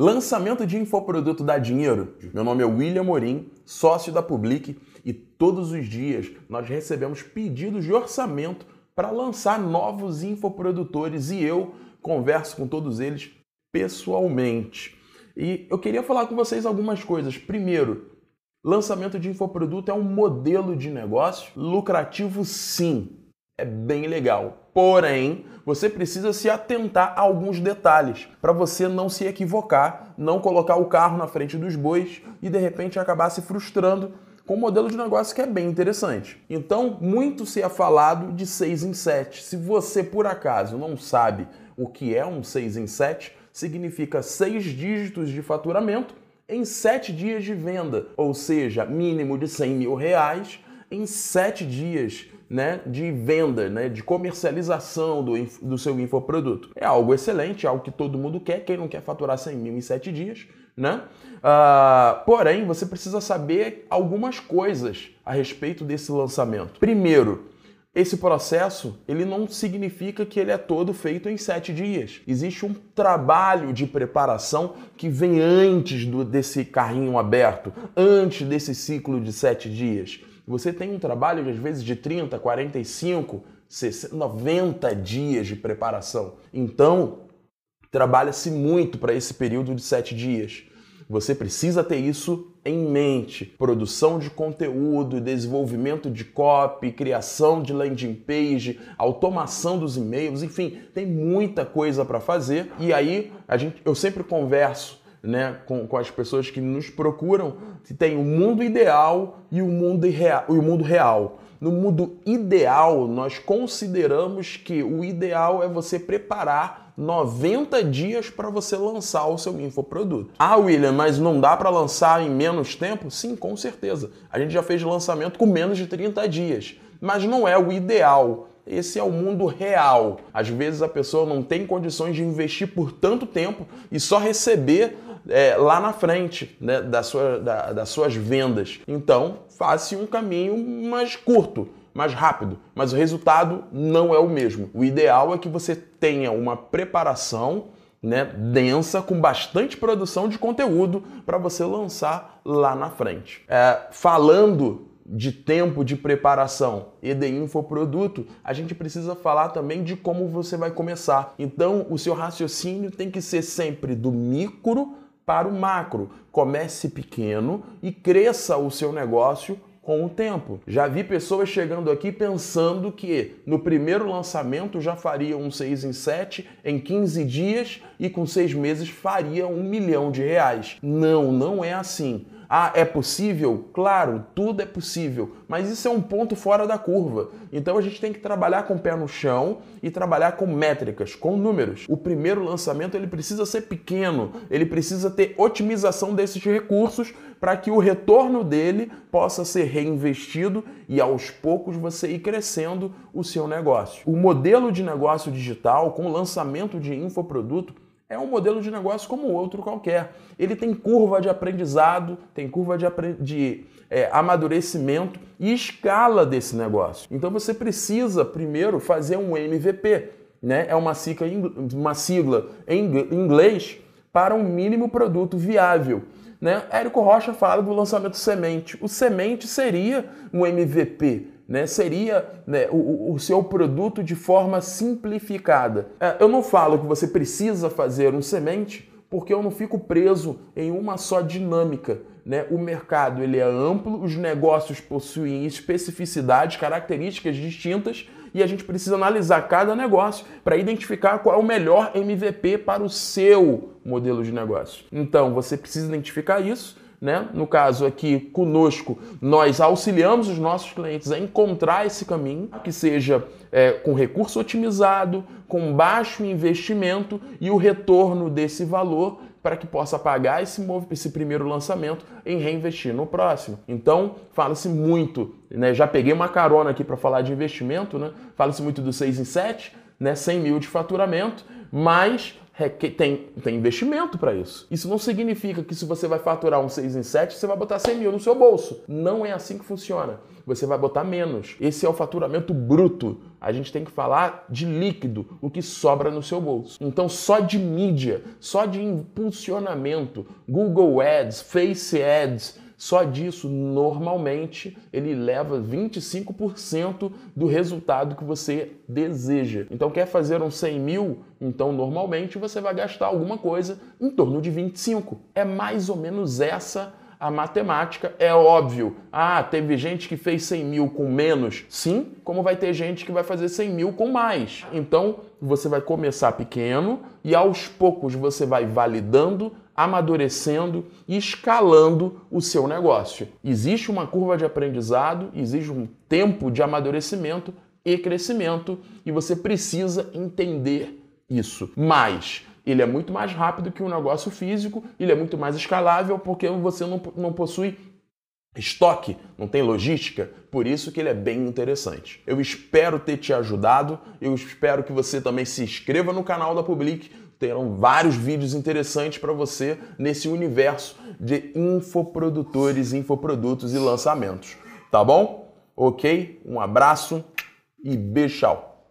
Lançamento de infoproduto dá dinheiro? Meu nome é William Morim, sócio da Public, e todos os dias nós recebemos pedidos de orçamento para lançar novos infoprodutores e eu converso com todos eles pessoalmente. E eu queria falar com vocês algumas coisas. Primeiro, lançamento de infoproduto é um modelo de negócio lucrativo sim. É bem legal. Porém, você precisa se atentar a alguns detalhes para você não se equivocar, não colocar o carro na frente dos bois e de repente acabar se frustrando com um modelo de negócio que é bem interessante. Então, muito se é falado de 6 em 7. Se você por acaso não sabe o que é um 6 em 7, significa seis dígitos de faturamento em sete dias de venda, ou seja, mínimo de 100 mil reais em sete dias né, de venda, né, de comercialização do, do seu infoproduto. É algo excelente, algo que todo mundo quer. Quem não quer faturar 100 mil em sete dias, né? Uh, porém, você precisa saber algumas coisas a respeito desse lançamento. Primeiro, esse processo ele não significa que ele é todo feito em sete dias. Existe um trabalho de preparação que vem antes do, desse carrinho aberto, antes desse ciclo de sete dias. Você tem um trabalho, às vezes, de 30, 45, 60, 90 dias de preparação. Então, trabalha-se muito para esse período de sete dias. Você precisa ter isso em mente. Produção de conteúdo, desenvolvimento de copy, criação de landing page, automação dos e-mails, enfim, tem muita coisa para fazer. E aí a gente, eu sempre converso né, com, com as pessoas que nos procuram que tem o mundo ideal e o mundo, e o mundo real. No mundo ideal, nós consideramos que o ideal é você preparar 90 dias para você lançar o seu infoproduto. Ah, William, mas não dá para lançar em menos tempo? Sim, com certeza. A gente já fez lançamento com menos de 30 dias, mas não é o ideal. Esse é o mundo real. Às vezes a pessoa não tem condições de investir por tanto tempo e só receber é, lá na frente né, da sua, da, das suas vendas. Então, faça um caminho mais curto mais rápido, mas o resultado não é o mesmo. O ideal é que você tenha uma preparação né, densa, com bastante produção de conteúdo para você lançar lá na frente. É, falando de tempo de preparação e de infoproduto, a gente precisa falar também de como você vai começar. Então, o seu raciocínio tem que ser sempre do micro para o macro. Comece pequeno e cresça o seu negócio com o tempo. Já vi pessoas chegando aqui pensando que no primeiro lançamento já faria um 6 em 7 em 15 dias e com 6 meses faria um milhão de reais. Não, não é assim. Ah, é possível? Claro, tudo é possível, mas isso é um ponto fora da curva. Então a gente tem que trabalhar com o pé no chão e trabalhar com métricas, com números. O primeiro lançamento ele precisa ser pequeno, ele precisa ter otimização desses recursos para que o retorno dele possa ser reinvestido e aos poucos você ir crescendo o seu negócio. O modelo de negócio digital com lançamento de infoproduto é um modelo de negócio como outro qualquer. Ele tem curva de aprendizado, tem curva de, de é, amadurecimento e escala desse negócio. Então você precisa primeiro fazer um MVP, né? É uma sigla, uma sigla em inglês para um mínimo produto viável. Né? Érico Rocha fala do lançamento semente. O semente seria um MVP, né, seria né, o, o, seu produto de forma simplificada. É, eu não falo que você precisa fazer um semente, porque eu não fico preso em uma só dinâmica. Né? O mercado ele é amplo, os negócios possuem especificidades, características distintas e a gente precisa analisar cada negócio para identificar qual é o melhor MVP para o seu modelo de negócio. Então você precisa identificar isso né? No caso aqui, conosco, nós auxiliamos os nossos clientes a encontrar esse caminho que seja é, com recurso otimizado, com baixo investimento e o retorno desse valor para que possa pagar esse, esse primeiro lançamento em reinvestir no próximo. Então, fala-se muito, né? já peguei uma carona aqui para falar de investimento, né? fala-se muito do 6 em 7, né? 100 mil de faturamento, mas tem, tem investimento para isso. Isso não significa que se você vai faturar um 6 em 7, você vai botar 100 mil no seu bolso. Não é assim que funciona. Você vai botar menos. Esse é o faturamento bruto. A gente tem que falar de líquido, o que sobra no seu bolso. Então, só de mídia, só de impulsionamento, Google Ads, Face Ads, só disso, normalmente, ele leva 25% do resultado que você deseja. Então, quer fazer um 100 mil? Então, normalmente, você vai gastar alguma coisa em torno de 25. É mais ou menos essa a matemática. É óbvio, ah, teve gente que fez 100 mil com menos. Sim, como vai ter gente que vai fazer 100 mil com mais. Então, você vai começar pequeno e aos poucos você vai validando amadurecendo e escalando o seu negócio. Existe uma curva de aprendizado, existe um tempo de amadurecimento e crescimento e você precisa entender isso. Mas ele é muito mais rápido que um negócio físico, ele é muito mais escalável porque você não, não possui estoque, não tem logística, por isso que ele é bem interessante. Eu espero ter te ajudado, eu espero que você também se inscreva no canal da Public terão vários vídeos interessantes para você nesse universo de infoprodutores, infoprodutos e lançamentos. Tá bom? Ok? Um abraço e beijo.